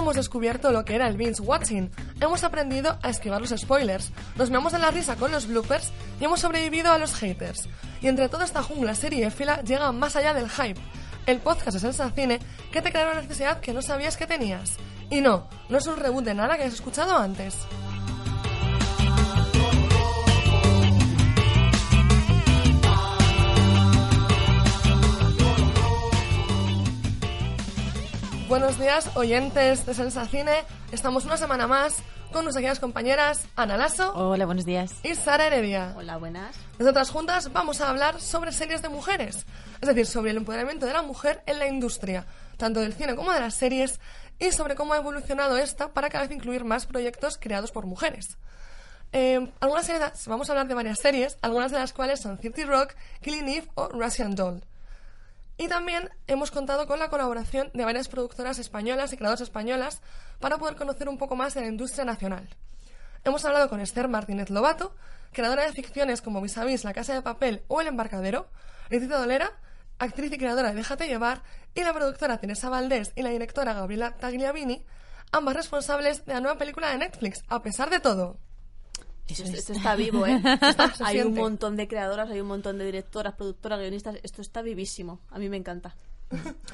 hemos descubierto lo que era el binge watching, hemos aprendido a esquivar los spoilers, nos meamos de la risa con los bloopers y hemos sobrevivido a los haters. Y entre toda esta jungla seriéfila llega más allá del hype, el podcast de Sensacine que te crea una necesidad que no sabías que tenías. Y no, no es un reboot de nada que hayas escuchado antes. Buenos días, oyentes de Sensacine. Estamos una semana más con nuestras queridas compañeras Ana Lasso Hola, buenos días. y Sara Heredia. Hola, buenas. Nosotras juntas vamos a hablar sobre series de mujeres, es decir, sobre el empoderamiento de la mujer en la industria, tanto del cine como de las series, y sobre cómo ha evolucionado esta para cada vez incluir más proyectos creados por mujeres. Eh, algunas series, vamos a hablar de varias series, algunas de las cuales son 30 Rock, Killing Eve o Russian Doll. Y también hemos contado con la colaboración de varias productoras españolas y creadoras españolas para poder conocer un poco más de la industria nacional. Hemos hablado con Esther Martínez Lobato, creadora de ficciones como Vis a Vis, La Casa de Papel o El Embarcadero, Leticia Dolera, actriz y creadora de Déjate Llevar, y la productora Teresa Valdés y la directora Gabriela Tagliavini, ambas responsables de la nueva película de Netflix, a pesar de todo. Esto, esto está vivo, ¿eh? hay un montón de creadoras, hay un montón de directoras, productoras, guionistas. Esto está vivísimo. A mí me encanta.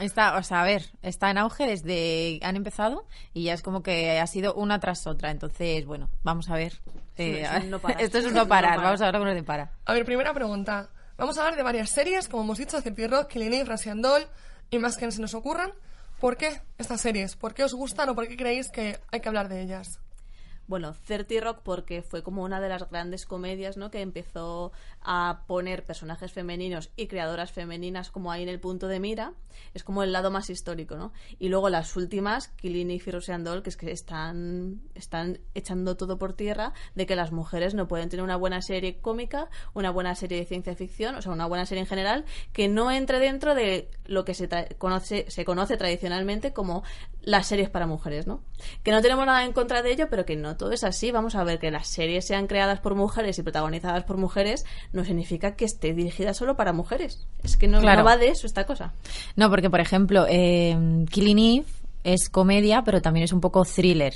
Está, o sea, a ver, está en auge desde han empezado y ya es como que ha sido una tras otra. Entonces, bueno, vamos a ver. Eh, Es un no parar. esto es un no parar. Vamos a ver cómo no te para. A ver, primera pregunta. Vamos a hablar de varias series, como hemos dicho, Cirti Rock, Killing Eve, y más que se nos ocurran. ¿Por qué estas series? ¿Por qué os gustan o por qué creéis que hay que hablar de ellas? Bueno, 30 Rock porque fue como una de las grandes comedias, ¿no? Que empezó a poner personajes femeninos y creadoras femeninas como ahí en el punto de mira. Es como el lado más histórico, ¿no? Y luego las últimas, Killing Eve y Doll, que es que están, están echando todo por tierra de que las mujeres no pueden tener una buena serie cómica, una buena serie de ciencia ficción, o sea, una buena serie en general, que no entre dentro de lo que se, se conoce tradicionalmente como las series para mujeres, ¿no? Que no tenemos nada en contra de ello, pero que no todo es así. Vamos a ver que las series sean creadas por mujeres y protagonizadas por mujeres no significa que esté dirigida solo para mujeres. Es que no, Claro. no va de eso esta cosa. No, porque por ejemplo, eh, Killing Eve es comedia, pero también es un poco thriller.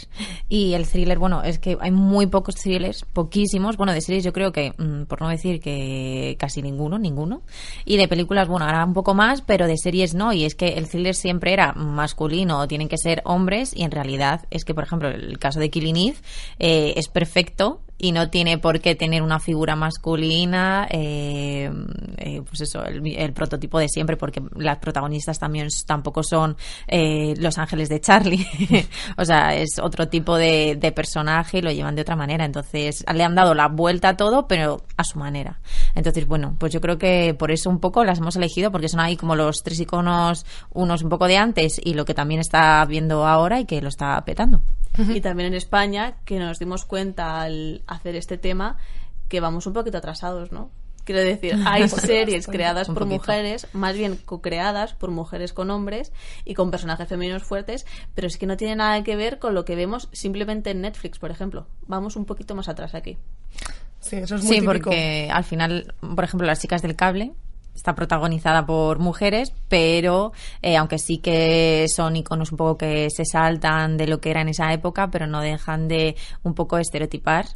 Y el thriller, bueno, es que hay muy pocos thrillers, poquísimos. Bueno, de series yo creo que, mm, por no decir que casi ninguno, ninguno. Y de películas, bueno, ahora un poco más, pero de series no. Y es que el thriller siempre era masculino, tienen que ser hombres. Y en realidad es que, por ejemplo, el caso de Killing eh, es perfecto y no tiene por qué tener una figura masculina, eh, eh, pues eso, el, el prototipo de siempre, porque las protagonistas también tampoco son eh, los ángeles de Charlie. o sea, es otro tipo de personaje y lo llevan de otra manera. Entonces, le han dado la vuelta a todo, pero a su manera. Entonces, bueno, pues yo creo que por eso un poco las hemos elegido, porque son ahí como los tres iconos, unos un poco de antes y lo que también está viendo ahora y que lo está petando. Y también en España, que nos dimos cuenta al hacer este tema que vamos un poquito atrasados, ¿no? Quiero decir, hay series creadas por mujeres, más bien co-creadas por mujeres con hombres y con personajes femeninos fuertes, pero es que no tiene nada que ver con lo que vemos simplemente en Netflix, por ejemplo. Vamos un poquito más atrás aquí. Sí, eso es muy Sí, típico. porque al final, por ejemplo, Las chicas del cable está protagonizada por mujeres, pero eh, aunque sí que son iconos un poco que se saltan de lo que era en esa época, pero no dejan de un poco estereotipar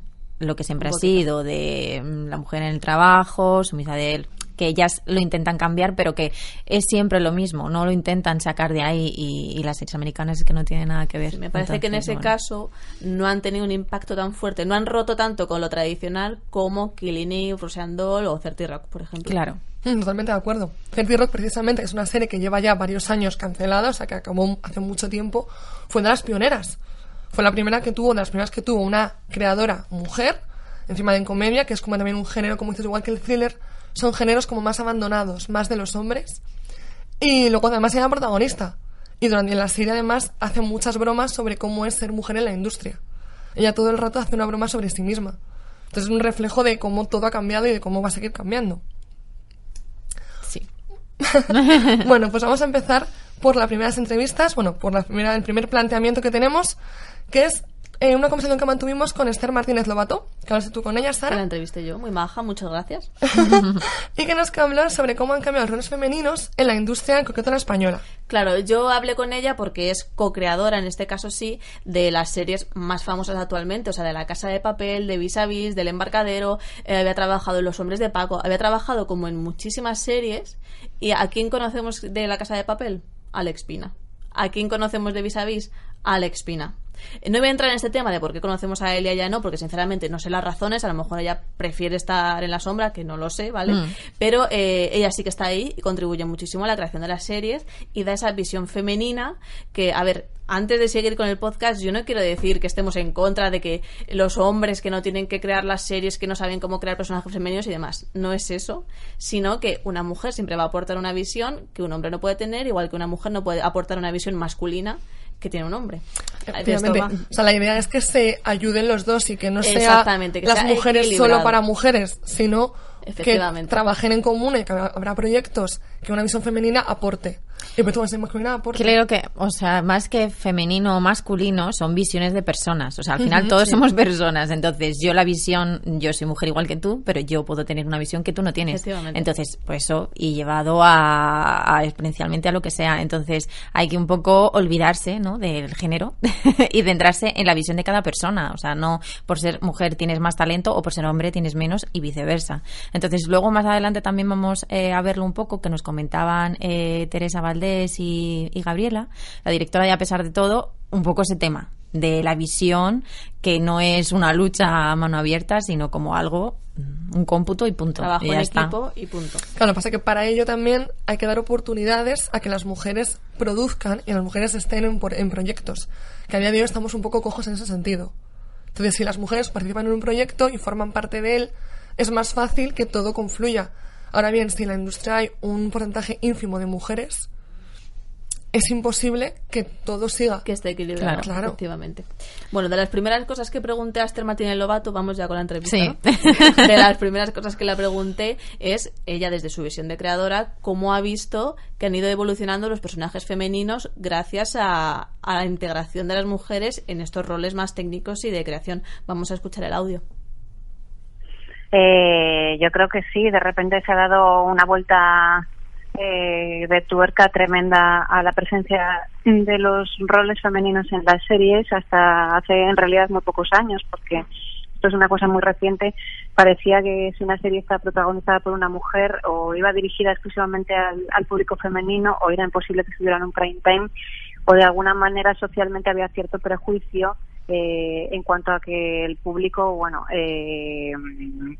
lo que siempre ha sido de mm, la mujer en el trabajo, sumisa de él que ellas lo intentan cambiar, pero que es siempre lo mismo, no lo intentan sacar de ahí y, y las series americanas es que no tienen nada que ver. Me parece que en ese bueno. caso no han tenido un impacto tan fuerte, no han roto tanto con lo tradicional como Killing Eve, Russian Doll o 30 Rock, por ejemplo. Claro. Totalmente de acuerdo. 30 Rock, precisamente, es una serie que lleva ya varios años cancelada, o sea, que acabó hace mucho tiempo, fue de las pioneras. Fue la primera que tuvo, de las primeras que tuvo una creadora mujer, encima de en comedia, que es como también un género, como dices, igual que el thriller, son géneros como más abandonados, más de los hombres. Y luego además era protagonista. Y durante la serie además hace muchas bromas sobre cómo es ser mujer en la industria. Ella todo el rato hace una broma sobre sí misma. Entonces es un reflejo de cómo todo ha cambiado y de cómo va a seguir cambiando. Bueno, pues vamos a empezar por las primeras entrevistas, bueno, por la primera, el primer planteamiento que tenemos, que es eh, una conversación que mantuvimos con Esther Martínez Lobato, que hablaste tú con ella, Que la Sara, entrevisté yo, muy maja, muchas gracias. y que nos habló sobre cómo han cambiado los roles femeninos en la industria en concreto la española. Claro, yo hablé con ella porque es co-creadora, en este caso sí, de las series más famosas actualmente, o sea, de La Casa de Papel, de Vis a Vis, del Embarcadero, eh, había trabajado en Los Hombres de Paco, había trabajado como en muchísimas series. ¿Y a quién conocemos de La Casa de Papel? Alex Pina. ¿A quién conocemos de Vis a Vis? Alex Pina. No voy a entrar en este tema de por qué conocemos a él y a ella no, porque sinceramente no sé las razones. A lo mejor ella prefiere estar en la sombra, que no lo sé, ¿vale? Mm. Pero eh, ella sí que está ahí y contribuye muchísimo a la creación de las series y da esa visión femenina que, a ver, antes de seguir con el podcast, yo no quiero decir que estemos en contra de que los hombres que no tienen que crear las series, que no saben cómo crear personajes femeninos y demás. No es eso, sino que una mujer siempre va a aportar una visión que un hombre no puede tener, igual que una mujer no puede aportar una visión masculina que tiene un hombre. O sea, la idea es que se ayuden los dos y que no sea que las sea mujeres solo para mujeres, sino que trabajen en común y que habrá proyectos que una visión femenina aporte. Y pues tú masculina aporte. Creo que, o sea, más que femenino o masculino, son visiones de personas. O sea, al final todos somos personas. Entonces, yo la visión, yo soy mujer igual que tú, pero yo puedo tener una visión que tú no tienes. Entonces, pues eso, y llevado a, a exponencialmente a lo que sea. Entonces, hay que un poco olvidarse, ¿no? Del género y centrarse en la visión de cada persona. O sea, no por ser mujer tienes más talento o por ser hombre tienes menos y viceversa. Entonces, luego más adelante también vamos eh, a verlo un poco, que nos comentaban eh, Teresa Valdés y, y Gabriela, la directora, y a pesar de todo, un poco ese tema de la visión que no es una lucha a mano abierta, sino como algo, mm, un cómputo y punto. Trabajo Y ya en está. equipo y punto. Claro, lo que pasa es que para ello también hay que dar oportunidades a que las mujeres produzcan y las mujeres estén en, en proyectos. Que a día de hoy estamos un poco cojos en ese sentido. Entonces, si las mujeres participan en un proyecto y forman parte de él, es más fácil que todo confluya. Ahora bien, si en la industria hay un porcentaje ínfimo de mujeres, es imposible que todo siga. Que esté equilibrado, Claro. Claro. efectivamente. Bueno, de las primeras cosas que pregunté a Esther Martínez Lobato, vamos ya con la entrevista, Sí. ¿no? De las primeras cosas que le pregunté es, ella desde su visión de creadora, cómo ha visto que han ido evolucionando los personajes femeninos gracias a, a la integración de las mujeres en estos roles más técnicos y de creación. Vamos a escuchar el audio. Eh, yo creo que sí, de repente se ha dado una vuelta eh, de tuerca tremenda a la presencia de los roles femeninos en las series hasta hace en realidad muy pocos años, porque esto es una cosa muy reciente. Parecía que si una serie está protagonizada por una mujer o iba dirigida exclusivamente al, público femenino o era imposible que estuviera en un prime time o de alguna manera socialmente había cierto prejuicio eh, en cuanto a que el público, bueno, eh,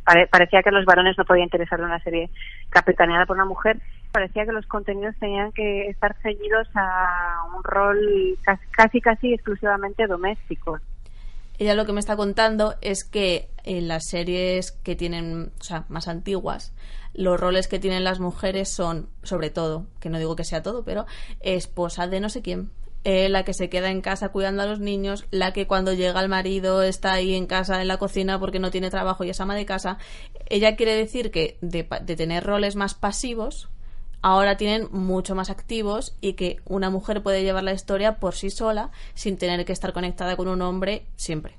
pare- parecía que a los varones no podía interesarle una serie capitaneada por una mujer. Parecía que los contenidos tenían que estar ceñidos a un rol casi casi, exclusivamente doméstico. Ella lo que me está contando es que en las series que tienen, o sea, más antiguas, los roles que tienen las mujeres son, sobre todo, que no digo que sea todo, pero esposa de no sé quién, eh, la que se queda en casa cuidando a los niños, la que cuando llega el marido está ahí en casa, en la cocina porque no tiene trabajo y es ama de casa. Ella quiere decir que de, de tener roles más pasivos, ahora tienen mucho más activos y que una mujer puede llevar la historia por sí sola sin tener que estar conectada con un hombre siempre.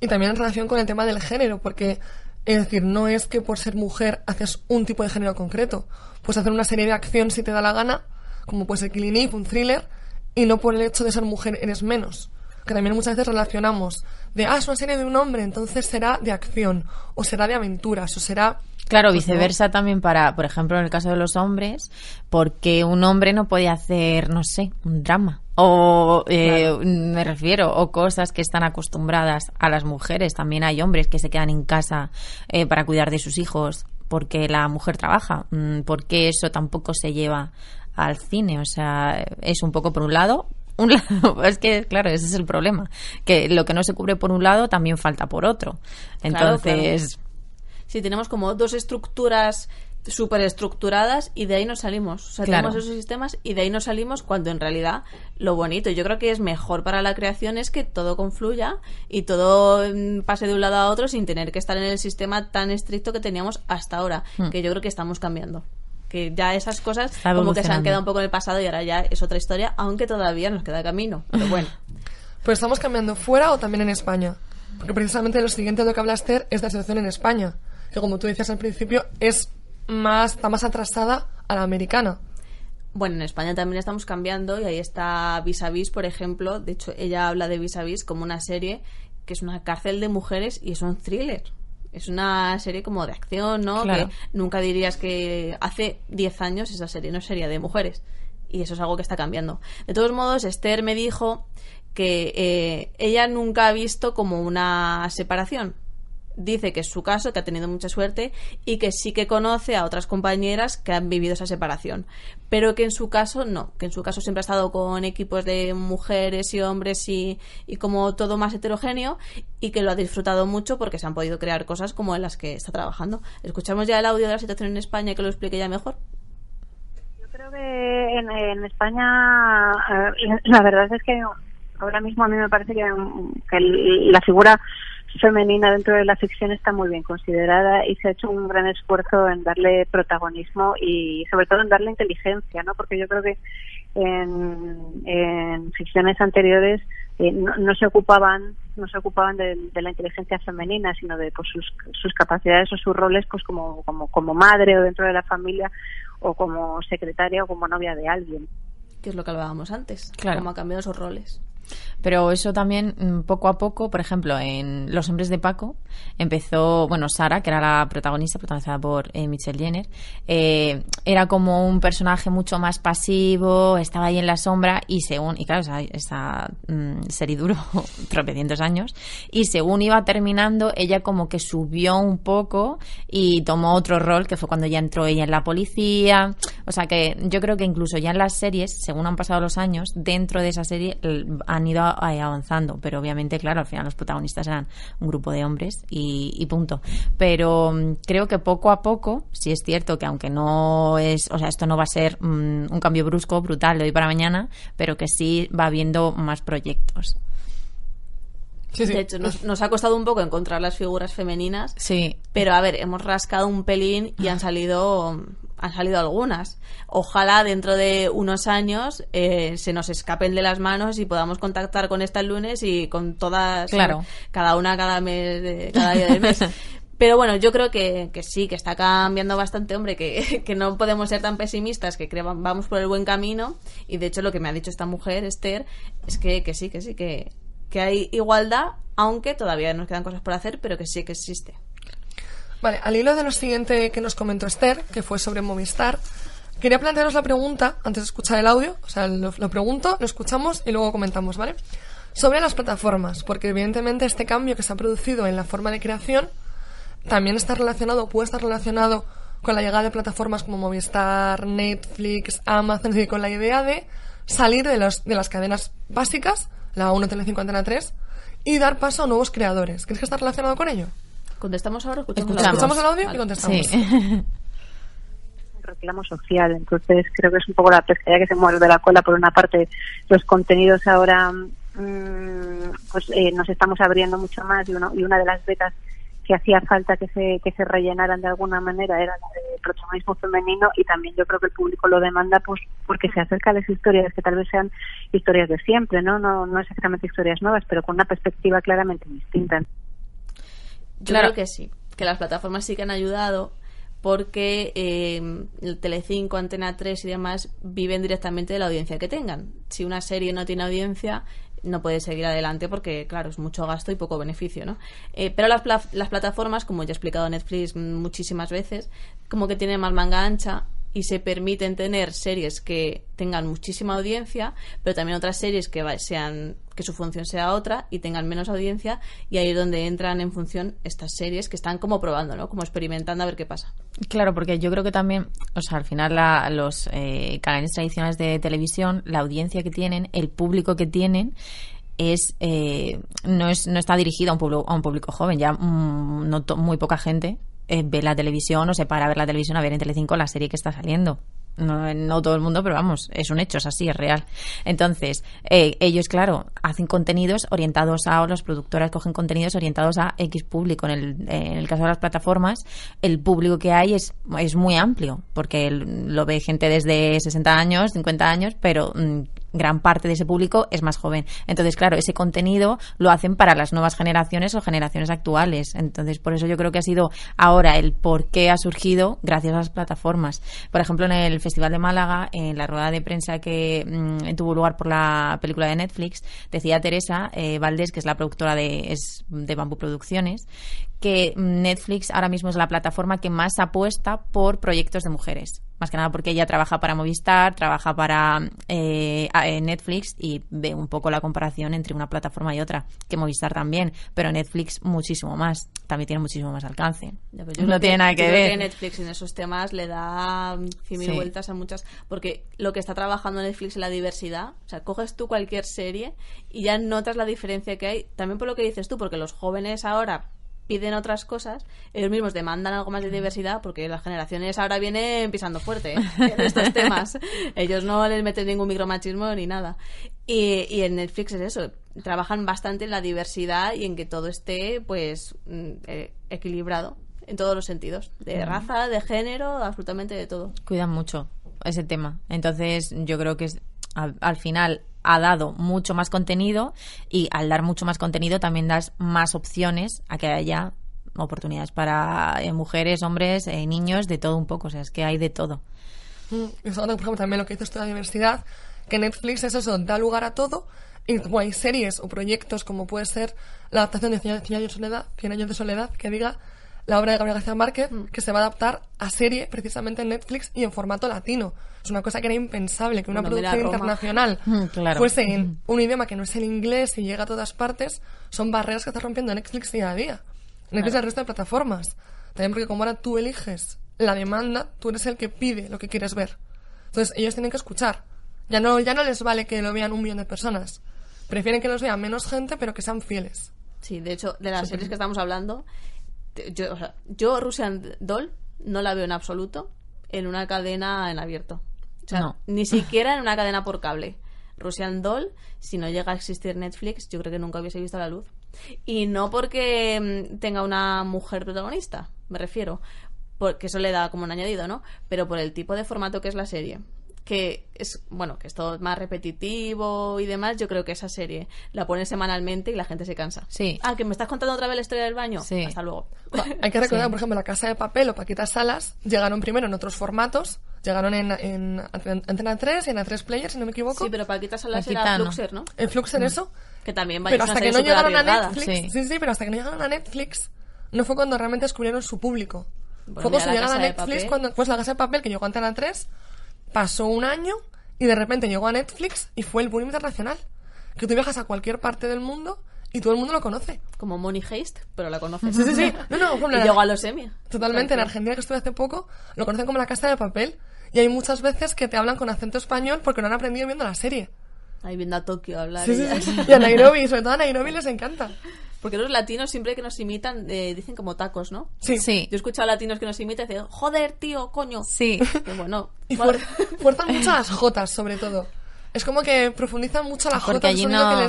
Y también en relación con el tema del género, porque es decir, no es que por ser mujer haces un tipo de género concreto. Puedes hacer una serie de acción si te da la gana, como puede ser Killing un thriller, y no por el hecho de ser mujer eres menos. Que también muchas veces relacionamos de, ah, es una serie de un hombre, entonces será de acción, o será de aventuras, o será... Claro, Pues viceversa también para, por ejemplo, en el caso de los hombres, porque un hombre no puede hacer, no sé, un drama. O eh, me refiero, o cosas que están acostumbradas a las mujeres. También hay hombres que se quedan en casa eh, para cuidar de sus hijos porque la mujer trabaja. Mm, Porque eso tampoco se lleva al cine. O sea, es un poco por un lado. Un lado, es que, claro, ese es el problema. Que lo que no se cubre por un lado también falta por otro. Claro, Entonces, Sí, tenemos como dos estructuras súper estructuradas y de ahí nos salimos. O sea, Claro. tenemos esos sistemas y de ahí nos salimos cuando en realidad lo bonito, yo creo que es mejor para la creación es que todo confluya y todo mm, pase de un lado a otro sin tener que estar en el sistema tan estricto que teníamos hasta ahora, que yo creo que estamos cambiando. Que ya esas cosas Está como que se han quedado un poco en el pasado y ahora ya es otra historia, aunque todavía nos queda camino. Pero bueno, Pero estamos cambiando fuera o también en España. Porque precisamente lo siguiente de lo que habla Esther es de la situación en España. Que como tú decías al principio, es más, está más atrasada a la americana. Bueno, en España también estamos cambiando y ahí está Vis a Vis, por ejemplo. De hecho, ella habla de Vis a Vis como una serie que es una cárcel de mujeres y es un thriller. Es una serie como de acción, ¿no? Claro. Que nunca dirías que hace 10 años esa serie no sería de mujeres. Y eso es algo que está cambiando. De todos modos, Esther me dijo que eh, ella nunca ha visto como una separación. Dice que es su caso, que ha tenido mucha suerte y que sí que conoce a otras compañeras que han vivido esa separación. Pero que en su caso no, que en su caso siempre ha estado con equipos de mujeres y hombres y, y como todo más heterogéneo y que lo ha disfrutado mucho porque se han podido crear cosas como en las que está trabajando. Escuchamos ya el audio de la situación en España que lo explique ya mejor. Creo que en, en España eh, la verdad es que ahora mismo a mí me parece que, que el- la figura femenina dentro de la ficción está muy bien considerada y se ha hecho un gran esfuerzo en darle protagonismo y sobre todo en darle inteligencia, ¿no? Porque yo creo que en, en ficciones anteriores eh, no, no se ocupaban no se ocupaban de, de la inteligencia femenina sino de pues, sus, sus capacidades o sus roles pues como, como como madre o dentro de la familia o como secretaria o como novia de alguien Que es lo que hablábamos antes. Claro. Cómo ha cambiado esos roles. Pero eso también, mm, poco a poco, por ejemplo, en Los Hombres de Paco, empezó, bueno, Sara, que era la protagonista, protagonizada por eh, Michelle Jenner, eh, era como un personaje mucho más pasivo, estaba ahí en la sombra y según, y claro, esa, esa mm, serie duró tropecientos años, y según iba terminando, ella como que subió un poco y tomó otro rol, que fue cuando ya entró ella en la policía, o sea que yo creo que incluso ya en las series, según han pasado los años, dentro de esa serie l- han ido ahí avanzando, pero obviamente, claro, al final los protagonistas eran un grupo de hombres y, y punto. Pero mm, creo que poco a poco, sí es cierto que aunque no es, o sea, esto no va a ser mm, un cambio brusco, brutal de hoy para mañana, pero que sí va habiendo más proyectos. Sí, sí. De hecho, nos, nos ha costado un poco encontrar las figuras femeninas, Sí, pero a ver, hemos rascado un pelín y han salido han salido algunas. Ojalá dentro de unos años eh, se nos escapen de las manos y podamos contactar con esta el lunes y con todas, Claro. cada una cada mes, de- cada día del mes. Pero bueno, yo creo que, que sí, que está cambiando bastante, hombre, que, que no podemos ser tan pesimistas, que creo vamos por el buen camino. Y de hecho lo que me ha dicho esta mujer, Esther, es que, que sí, que sí, que, que hay igualdad, aunque todavía nos quedan cosas por hacer, pero que sí que existe. Vale, al hilo de lo siguiente que nos comentó Esther, que fue sobre Movistar, quería plantearos la pregunta, antes de escuchar el audio, o sea, lo, pregunto, lo escuchamos y luego comentamos, ¿vale? Sobre las plataformas, porque evidentemente este cambio que se ha producido en la forma de creación también está relacionado, puede estar relacionado con la llegada de plataformas como Movistar, Netflix, Amazon, decir, con la idea de salir de, los, de las cadenas básicas, la 1, Telecinco, Antena 3, y dar paso a nuevos creadores. ¿Crees que está relacionado con ello? ¿Contestamos ahora escuchamos, Escuchamos. Escuchamos el audio Vale. y contestamos. sí. reclamo social. Entonces creo que es un poco la pescadilla que se muerde la cola. Por una parte, los contenidos ahora mm, pues eh, nos estamos abriendo mucho más y, uno, y una de las vetas que hacía falta que se, que se rellenaran de alguna manera era la de protagonismo femenino y también yo creo que el público lo demanda pues porque se acerca a las historias que tal vez sean historias de siempre, ¿no? No, no exactamente historias nuevas, pero con una perspectiva claramente distinta. Yo Claro. creo que sí, que las plataformas sí que han ayudado porque eh, el Telecinco, Antena 3 y demás viven directamente de la audiencia que tengan. Si una serie no tiene audiencia, no puede seguir adelante porque, claro, es mucho gasto y poco beneficio, ¿no? Eh, pero las, pla- las plataformas, como ya he explicado Netflix muchísimas veces, como que tienen más manga ancha y se permiten tener series que tengan muchísima audiencia, pero también otras series que sean que su función sea otra y tengan menos audiencia y ahí es donde entran en función estas series que están como probando, ¿no? Como experimentando a ver qué pasa. Claro, porque yo creo que también, o sea, al final la- los eh, canales tradicionales de televisión, la audiencia que tienen, el público que tienen, es eh, no es no está dirigido a un público, a un público joven. Ya mm, no to- muy poca gente eh, ve la televisión o se para a ver la televisión a ver en Telecinco la serie que está saliendo. No, no todo el mundo, pero vamos, es un hecho, es así, es real. Entonces, eh, ellos, claro, hacen contenidos orientados a, o las productoras cogen contenidos orientados a X público. En el, en el caso de las plataformas, el público que hay es, es muy amplio, porque lo ve gente desde 60 años, 50 años, pero mm, gran parte de ese público es más joven. Entonces, claro, ese contenido lo hacen para las nuevas generaciones o generaciones actuales. Entonces, por eso yo creo que ha sido ahora el por qué ha surgido gracias a las plataformas. Por ejemplo, en el Festival de Málaga, en la rueda de prensa que mm, tuvo lugar por la película de Netflix, decía Teresa eh, Valdés, que es la productora de, es de Bambú Producciones, que Netflix ahora mismo es la plataforma que más apuesta por proyectos de mujeres. Más que nada porque ella trabaja para Movistar, trabaja para eh, Netflix y ve un poco la comparación entre una plataforma y otra, que Movistar también, pero Netflix muchísimo más, también tiene muchísimo más alcance. no tiene nada que ver. que Netflix en esos temas le da mil vueltas a muchas, porque lo que está trabajando Netflix es la diversidad, o sea, coges tú cualquier serie y ya notas la diferencia que hay, también por lo que dices tú, porque los jóvenes ahora piden otras cosas, ellos mismos demandan algo más de diversidad porque las generaciones ahora vienen pisando fuerte ¿eh? en estos temas. Ellos no les meten ningún micromachismo ni nada. Y, y, en Netflix es eso, trabajan bastante en la diversidad y en que todo esté pues mm, eh, equilibrado en todos los sentidos, de raza, de género, absolutamente de todo. Cuidan mucho ese tema. Entonces, yo creo que es, al final ha dado mucho más contenido y al dar mucho más contenido también das más opciones a que haya oportunidades para eh, mujeres, hombres, eh, niños, de todo un poco. O sea, es que hay de todo. Mm, eso, por ejemplo, también lo que dices tú de la diversidad, que Netflix es eso, da lugar a todo. Y como hay series o proyectos como puede ser la adaptación de 100 años de soledad, 100 años de soledad que diga la obra de Gabriel García Márquez, mm. que se va a adaptar a serie precisamente en Netflix y en formato latino. Es una cosa que era impensable, que una producción internacional mm, fuese en un idioma que no es el inglés y llega a todas partes. Son barreras que está rompiendo Netflix día a día. Netflix y el resto de plataformas. También porque como ahora tú eliges la demanda, tú eres el que pide lo que quieres ver. Entonces ellos tienen que escuchar. Ya no, ya no les vale que lo vean un millón de personas. Prefieren que los vea menos gente, pero que sean fieles. Sí, de hecho, de las series que estamos hablando, yo, o sea, yo Russian Doll no la veo en absoluto en una cadena en abierto. O sea, ni siquiera en una cadena por cable. Russian Doll, si no llega a existir Netflix, yo creo que nunca hubiese visto la luz. Y no porque mm, tenga una mujer protagonista, me refiero, porque eso le da como un añadido, ¿no? Pero por el tipo de formato que es la serie que es bueno que es todo más repetitivo y demás yo creo que esa serie la pones semanalmente y la gente se cansa. Sí. Ah que me estás contando otra vez la historia del baño. Sí. Hasta luego. Hay que recordar por ejemplo la casa de papel o paquitas salas llegaron primero en otros formatos llegaron en, en Antena 3 y en A3 Player si no me equivoco. Sí pero paquitas salas era Fluxer ¿no? en Fluxer mm. eso. Que también pero hasta que no llegaron a Netflix sí. sí pero hasta que no llegaron a Netflix no fue cuando realmente descubrieron su público. Fue cuando llegaron a Netflix cuando pues la casa de papel que llegó a Antena 3 pasó un año y de repente llegó a Netflix y fue el boom internacional. Que tú viajas a cualquier parte del mundo y todo el mundo lo conoce. Como Money Heist, pero la conoces. Sí, sí, sí. No, no, y llegó a los Emmy. Totalmente. En Argentina, que estuve hace poco, lo conocen como la casa de papel. Y hay muchas veces que te hablan con acento español porque no han aprendido viendo la serie. Ahí viendo a Tokio hablar. Sí, sí, sí. Y a Nairobi, sobre todo a Nairobi les encanta. Porque los latinos siempre que nos imitan eh, dicen como tacos, ¿no? Sí. sí. Yo he escuchado a latinos que nos imitan y dicen, joder, tío, coño. Sí. Bueno. Y fuerzan mucho las jotas, sobre todo. Es como que profundizan mucho las jotas. Porque allí no,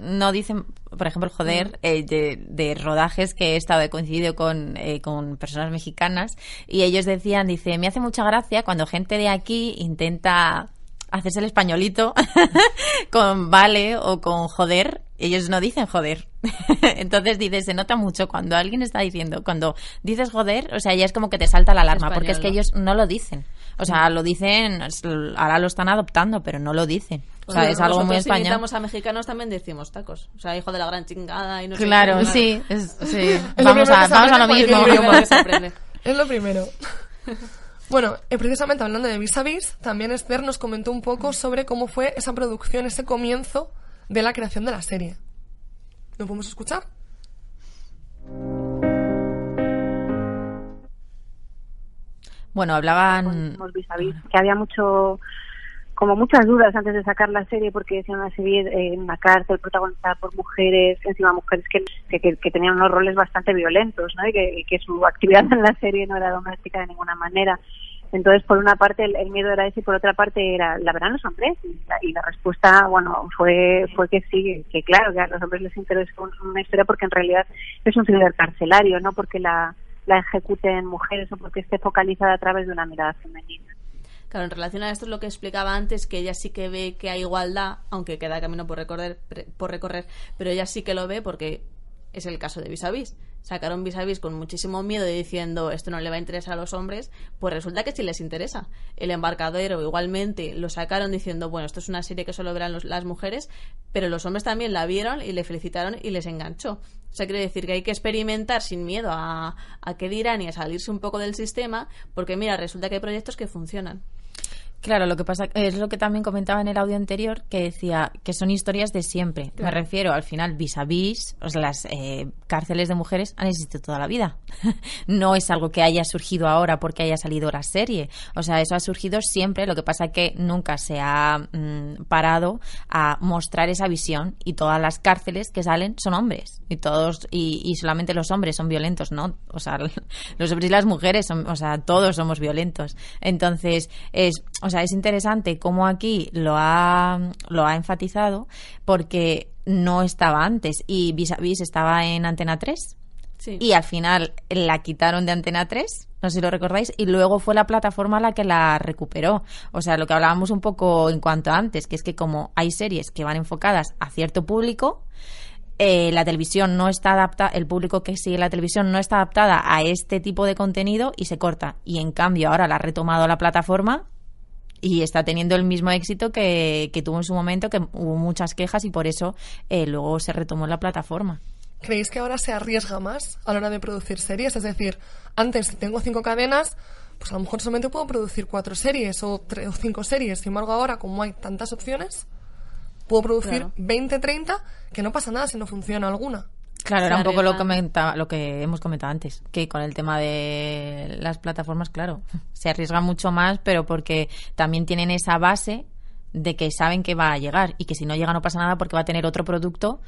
no dicen, por ejemplo, joder, eh, de, rodajes que he estado, he coincidido con, eh, con personas mexicanas y ellos decían, dice, me hace mucha gracia cuando gente de aquí intenta hacerse el españolito con vale o con joder, ellos no dicen joder. Entonces dices, se nota mucho cuando alguien está diciendo, cuando dices joder, o sea, ya es como que te salta la alarma, porque es que ellos no lo dicen. O sea, lo dicen, ahora lo están adoptando, pero no lo dicen. O sea, es algo muy español. Si invitamos a mexicanos también decimos tacos. O sea, hijo de la gran chingada y no Claro, sí, sí. vamos, a, vamos a lo mismo. Es lo primero. Bueno, eh, precisamente hablando de Vis a Vis, también Esther nos comentó un poco sobre cómo fue esa producción, ese comienzo de la creación de la serie. ¿Lo podemos escuchar? Bueno, hablaban... que había mucho como muchas dudas antes de sacar la serie porque decían una serie en una cárcel protagonizada por mujeres, encima mujeres que, que, tenían unos roles bastante violentos, ¿no? Y que, que, su actividad en la serie no era doméstica de ninguna manera. Entonces, por una parte el, miedo era ese y por otra parte era, ¿la verán los hombres? Y la, respuesta, bueno, fue fue que sí, que claro, que a los hombres les interesa una historia porque en realidad es un thriller carcelario, no porque la, la ejecuten mujeres o porque esté focalizada a través de una mirada femenina. Claro, en relación a esto es lo que explicaba antes, que ella sí que ve que hay igualdad, aunque queda camino por recorrer, por recorrer pero ella sí que lo ve porque es el caso de Vis a Vis. Sacaron Vis a Vis con muchísimo miedo y diciendo esto no le va a interesar a los hombres, pues resulta que sí les interesa. El embarcadero igualmente lo sacaron diciendo, bueno, esto es una serie que solo verán las mujeres, pero los hombres también la vieron y le felicitaron y les enganchó. O sea, quiere decir que hay que experimentar sin miedo a, a qué dirán y a salirse un poco del sistema, porque mira, resulta que hay proyectos que funcionan. Claro, lo que pasa es lo que también comentaba en el audio anterior, que decía que son historias de siempre. Me refiero al final vis a vis, o sea, las eh, cárceles de mujeres han existido toda la vida. no es algo que haya surgido ahora porque haya salido la serie. O sea, eso ha surgido siempre. Lo que pasa es que nunca se ha mm, parado a mostrar esa visión y todas las cárceles que salen son hombres y todos y, y solamente los hombres son violentos, ¿no? O sea, los hombres y las mujeres son, o sea, todos somos violentos. Entonces es o sea, es interesante cómo aquí lo ha, lo ha enfatizado porque no estaba antes y Vis a Vis estaba en Antena 3. Y al final la quitaron de Antena 3, no sé si lo recordáis, y luego fue la plataforma la que la recuperó. O sea, lo que hablábamos un poco en cuanto antes, que es que como hay series que van enfocadas a cierto público, eh, la televisión no está adaptada, el público que sigue la televisión no está adaptada a este tipo de contenido y se corta. Y en cambio ahora la ha retomado la plataforma y está teniendo el mismo éxito que, tuvo en su momento, que hubo muchas quejas y por eso eh, luego se retomó la plataforma. ¿Creéis que ahora se arriesga más a la hora de producir series? Es decir, antes si tengo cinco cadenas, pues a lo mejor solamente puedo producir cuatro series o, tres, o cinco series. Sin embargo, ahora como hay tantas opciones, puedo producir 20, 30, que no pasa nada si no funciona alguna. Claro, era un poco lo, comenta, lo que hemos comentado antes, que con el tema de las plataformas, claro, se arriesga mucho más, pero porque también tienen esa base de que saben que va a llegar y que si no llega no pasa nada porque va a tener otro producto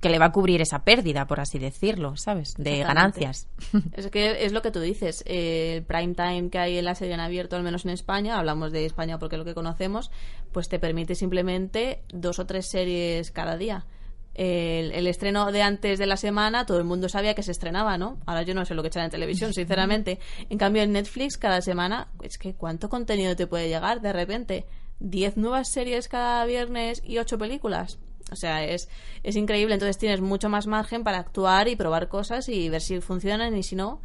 que le va a cubrir esa pérdida, por así decirlo, ¿sabes? De ganancias. Es que es lo que tú dices. el prime time que hay en la serie en abierto, al menos en España, hablamos de España porque es lo que conocemos, pues te permite simplemente dos o tres series cada día el, estreno de antes de la semana, todo el mundo sabía que se estrenaba, ¿no? Ahora yo no sé lo que echan en televisión, sinceramente. En cambio, en Netflix, cada semana, es que ¿cuánto contenido te puede llegar de repente? ¿Diez nuevas series cada viernes y ocho películas? O sea, es, es increíble. Entonces tienes mucho más margen para actuar y probar cosas y ver si funcionan y si no,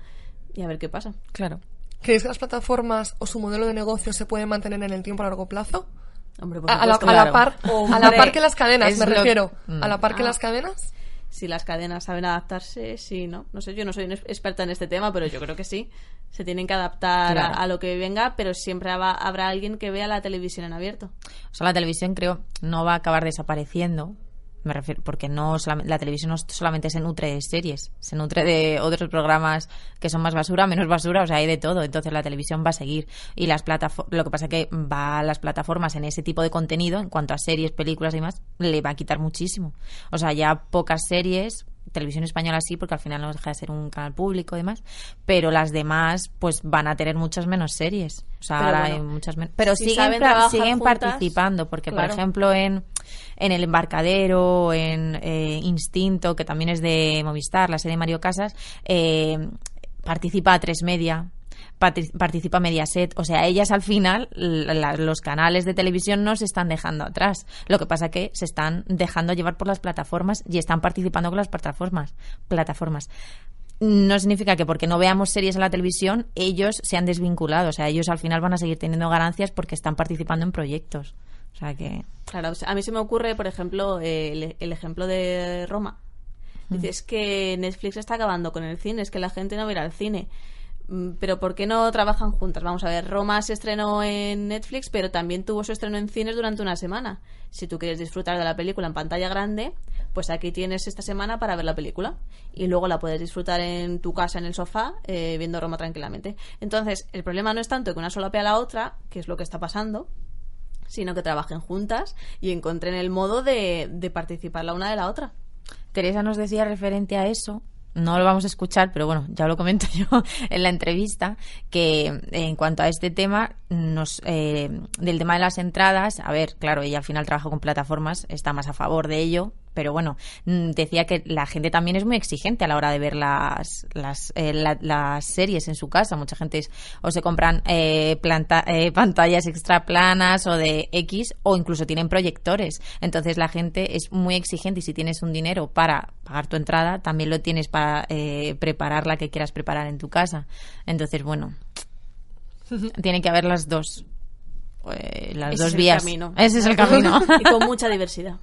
y a ver qué pasa. Claro. ¿Crees que las plataformas o su modelo de negocio se puede mantener en el tiempo a largo plazo? A, la, par, a la par que las cadenas, me refiero. A la par que ah. las cadenas. Si las cadenas saben adaptarse, sí, ¿no? No sé, yo no soy experta en este tema, pero yo creo que sí. Se tienen que adaptar a, lo que venga, pero siempre habrá alguien que vea la televisión en abierto. O sea, la televisión creo no va a acabar desapareciendo, me refiero, porque no la televisión no solamente se nutre de series, se nutre de otros programas que son más basura, menos basura, o sea, hay de todo. Entonces la televisión va a seguir. Y las lo que pasa es que va a las plataformas en ese tipo de contenido, en cuanto a series, películas y demás, le va a quitar muchísimo. O sea, ya pocas series, televisión española sí, porque al final no deja de ser un canal público y demás, pero las demás pues van a tener muchas menos series. O sea, ahora hay muchas menos. Pero siguen, siguen participando, porque por ejemplo en, en El Embarcadero, en eh, Instinto, que también es de Movistar, la serie de Mario Casas, eh, participa a Tres Media, participa Mediaset. O sea, ellas al final, los canales de televisión no se están dejando atrás. Lo que pasa que se están dejando llevar por las plataformas y están participando con las plataformas. plataformas. No significa que porque no veamos series en la televisión, ellos se han desvinculado. O sea, ellos al final van a seguir teniendo ganancias porque están participando en proyectos. O sea que. Claro, a mí se me ocurre, por ejemplo, el, ejemplo de Roma. Dices que Netflix está acabando con el cine, es que la gente no va a ir al cine. Mm, pero ¿por qué no trabajan juntas? Vamos a ver, Roma se estrenó en Netflix, pero también tuvo su estreno en cines durante una semana. Si tú quieres disfrutar de la película en pantalla grande, pues aquí tienes esta semana para ver la película. Y luego la puedes disfrutar en tu casa, en el sofá, eh, viendo Roma tranquilamente. Entonces, el problema no es tanto que una sola a la otra, que es lo que está pasando, sino que trabajen juntas y encuentren el modo de, de participar la una de la otra. Teresa nos decía referente a eso no lo vamos a escuchar, pero bueno, ya lo comento yo en la entrevista, que en cuanto a este tema, nos, eh, del tema de las entradas, a ver, claro, ella al final trabaja con plataformas, está más a favor de ello, pero bueno, mm, decía que la gente también es muy exigente a la hora de ver las, las, eh, las series en su casa. Mucha gente o se compran eh, planta, eh, pantallas extra planas o de X o incluso tienen proyectores. Entonces la gente es muy exigente y si tienes un dinero para pagar tu entrada, también lo tienes para eh, preparar la que quieras preparar en tu casa. Entonces, bueno, tiene que haber las dos. eh, las Ese dos es el vías. camino. Ese es el camino. y con mucha diversidad.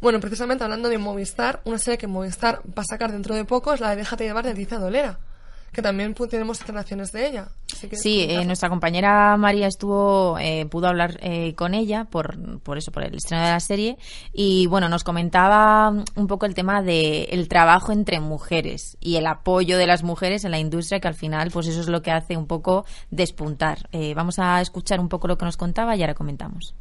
Bueno, precisamente hablando de Movistar, una serie que Movistar va a sacar dentro de poco es la de Déjate llevar de Tiza Dolera, que también tenemos instalaciones de ella. Así que Sí, eh, nuestra compañera María estuvo, eh, pudo hablar eh, con ella por, por eso, por el estreno de la serie y bueno, nos comentaba un poco el tema de el trabajo entre mujeres y el apoyo de las mujeres en la industria que al final, pues eso es lo que hace un poco despuntar. Eh, vamos a escuchar un poco lo que nos contaba y ahora comentamos.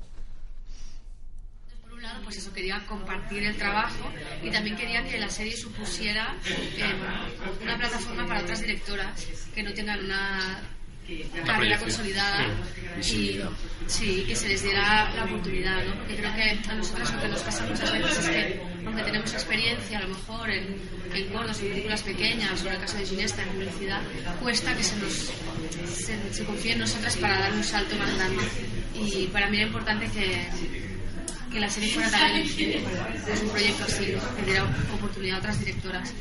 Pues eso, quería compartir el trabajo y también quería que la serie supusiera eh, una plataforma para otras directoras que no tengan una carrera consolidada y sí, que se les diera la oportunidad, ¿no? Porque creo que a nosotros lo que nos pasa muchas veces es que, aunque tenemos experiencia a lo mejor en, en cortos, en películas pequeñas o en el caso de Ginesta en publicidad, cuesta que se nos se, se confíe en nosotras para dar un salto más grande. Y para mí era importante que, que la serie fuera pues, un proyecto así, oportunidad a otras directoras.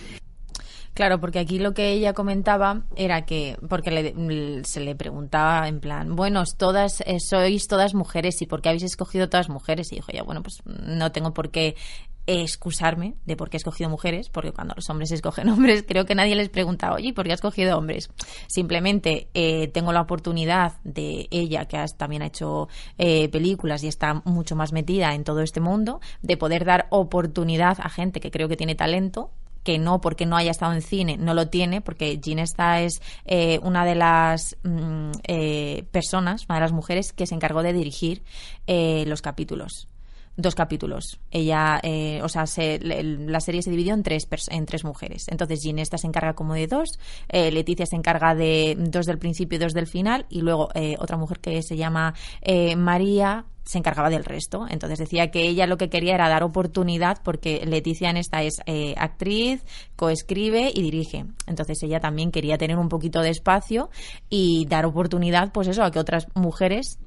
Claro, porque aquí lo que ella comentaba era que, porque le- se le preguntaba en plan, bueno, todas eh, sois todas mujeres y por qué habéis escogido todas mujeres y dijo ya, bueno, pues no tengo por qué excusarme de por qué he escogido mujeres, porque cuando los hombres escogen hombres, creo que nadie les pregunta, oye, ¿por qué has escogido hombres? Simplemente eh, tengo la oportunidad de ella, que también ha hecho eh, películas y está mucho más metida en todo este mundo, de poder dar oportunidad a gente que creo que tiene talento que no porque no haya estado en cine, no lo tiene, porque Ginesta es eh, una de las mm, eh, personas, una de las mujeres que se encargó de dirigir eh, los capítulos. Dos capítulos. Ella, eh, o sea, se- le- la serie se dividió en tres, en tres mujeres. Entonces, Ginesta se encarga como de dos, eh, Leticia se encarga de dos del principio y dos del final, y luego eh, otra mujer que se llama eh, María se encargaba del resto. Entonces decía que ella lo que quería era dar oportunidad porque Leticia en esta es eh, actriz, coescribe y dirige. Entonces ella también quería tener un poquito de espacio y dar oportunidad, pues eso, a que otras mujeres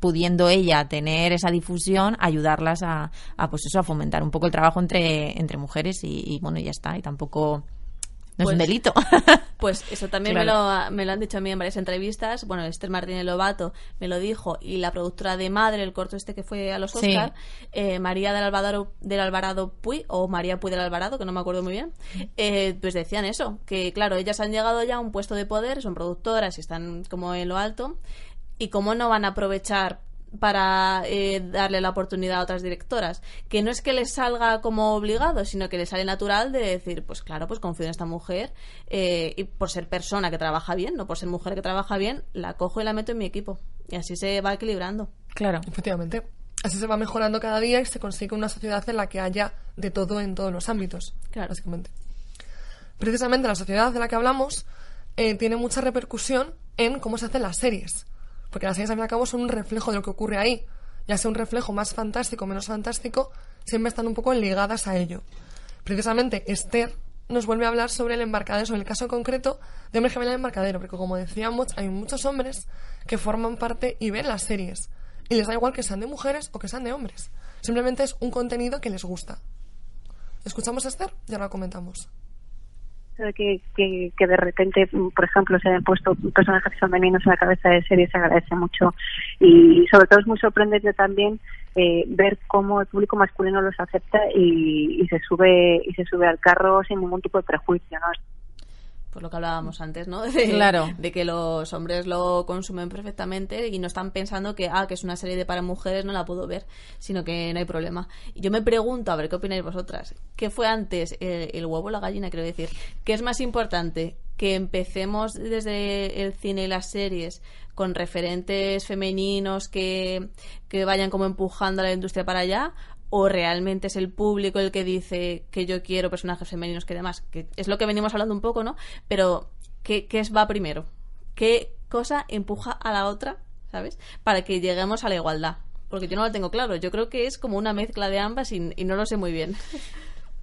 pudiendo ella tener esa difusión, ayudarlas a, a, pues eso, a fomentar un poco el trabajo entre, entre mujeres y, y, bueno, ya está. Y tampoco no es un Pues- delito. Pues eso también Claro. me, lo, me lo han dicho a mí en varias entrevistas. Bueno, Esther Martínez Lobato me lo dijo y la productora de Madre, el corto este que fue a los Sí. Oscar, eh, María del Alvarado, del Alvarado Puy, o María Puy del Alvarado, que no me acuerdo muy bien, eh, pues decían eso, que claro, ellas han llegado ya a un puesto de poder, son productoras y están como en lo alto, y cómo no van a aprovechar para eh, darle la oportunidad a otras directoras. Que no es que les salga como obligado, sino que les sale natural de decir, pues claro, pues confío en esta mujer eh, y por ser persona que trabaja bien, no por ser mujer que trabaja bien, la cojo y la meto en mi equipo. Y así se va equilibrando. claro. Efectivamente. Así se va mejorando cada día y se consigue una sociedad en la que haya de todo en todos los ámbitos. Claro. Básicamente. Precisamente la sociedad de la que hablamos eh, tiene mucha repercusión en cómo se hacen las series. Porque las series, al fin y al cabo, son un reflejo de lo que ocurre ahí. Ya sea un reflejo más fantástico menos fantástico, siempre están un poco ligadas a ello. Precisamente Esther nos vuelve a hablar sobre el embarcadero, sobre el caso concreto de Hombre Gemela del Embarcadero, porque como decíamos, hay muchos hombres que forman parte y ven las series. Y les da igual que sean de mujeres o que sean de hombres. Simplemente es un contenido que les gusta. ¿Escuchamos a Esther? Ya lo comentamos. Que, que, que de repente, mm, por ejemplo, se hayan puesto personajes femeninos en la cabeza de serie se agradece mucho y sobre todo es muy sorprendente también eh, ver cómo el público masculino los acepta y, y se sube y se sube al carro sin ningún tipo de prejuicio, ¿no? Pues lo que hablábamos antes, ¿no? De, Claro. de que los hombres lo consumen perfectamente y no están pensando que, ah, que es una serie de para mujeres, no la puedo ver, sino que no hay problema. Y yo me pregunto, a ver qué opináis vosotras, ¿qué fue antes, el, el huevo o la gallina, quiero decir? ¿Qué es más importante? ¿Que empecemos desde el cine y las series con referentes femeninos que, que vayan como empujando a la industria para allá? O realmente es el público el que dice que yo quiero personajes femeninos que demás, que es lo que venimos hablando un poco, ¿no? Pero ¿qué, qué es va primero? ¿Qué cosa empuja a la otra, ¿sabes? Para que lleguemos a la igualdad. Porque yo no lo tengo claro. Yo creo que es como una mezcla de ambas y, y no lo sé muy bien.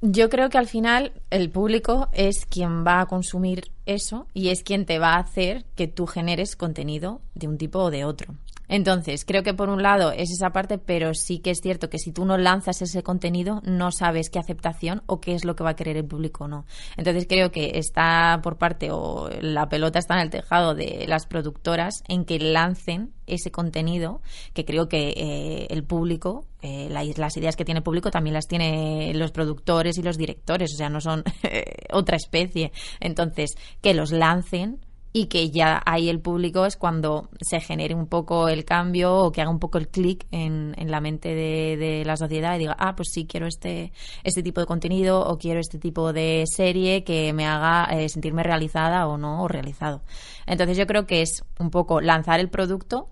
Yo creo que al final el público es quien va a consumir eso y es quien te va a hacer que tú generes contenido de un tipo o de otro. Entonces, creo que por un lado es esa parte, pero sí que es cierto que si tú no lanzas ese contenido, no sabes qué aceptación o qué es lo que va a querer el público o no. Entonces, creo que está por parte o la pelota está en el tejado de las productoras en que lancen ese contenido que creo que eh, el público, eh, la- las ideas que tiene el público también las tiene los productores y los directores, o sea, no son otra especie. Entonces, que los lancen y que ya ahí el público es cuando se genere un poco el cambio o que haga un poco el clic en, en la mente de, de la sociedad y diga, ah, pues sí, quiero este, este tipo de contenido o quiero este tipo de serie que me haga eh, sentirme realizada o no, o realizado. Entonces yo creo que es un poco lanzar el producto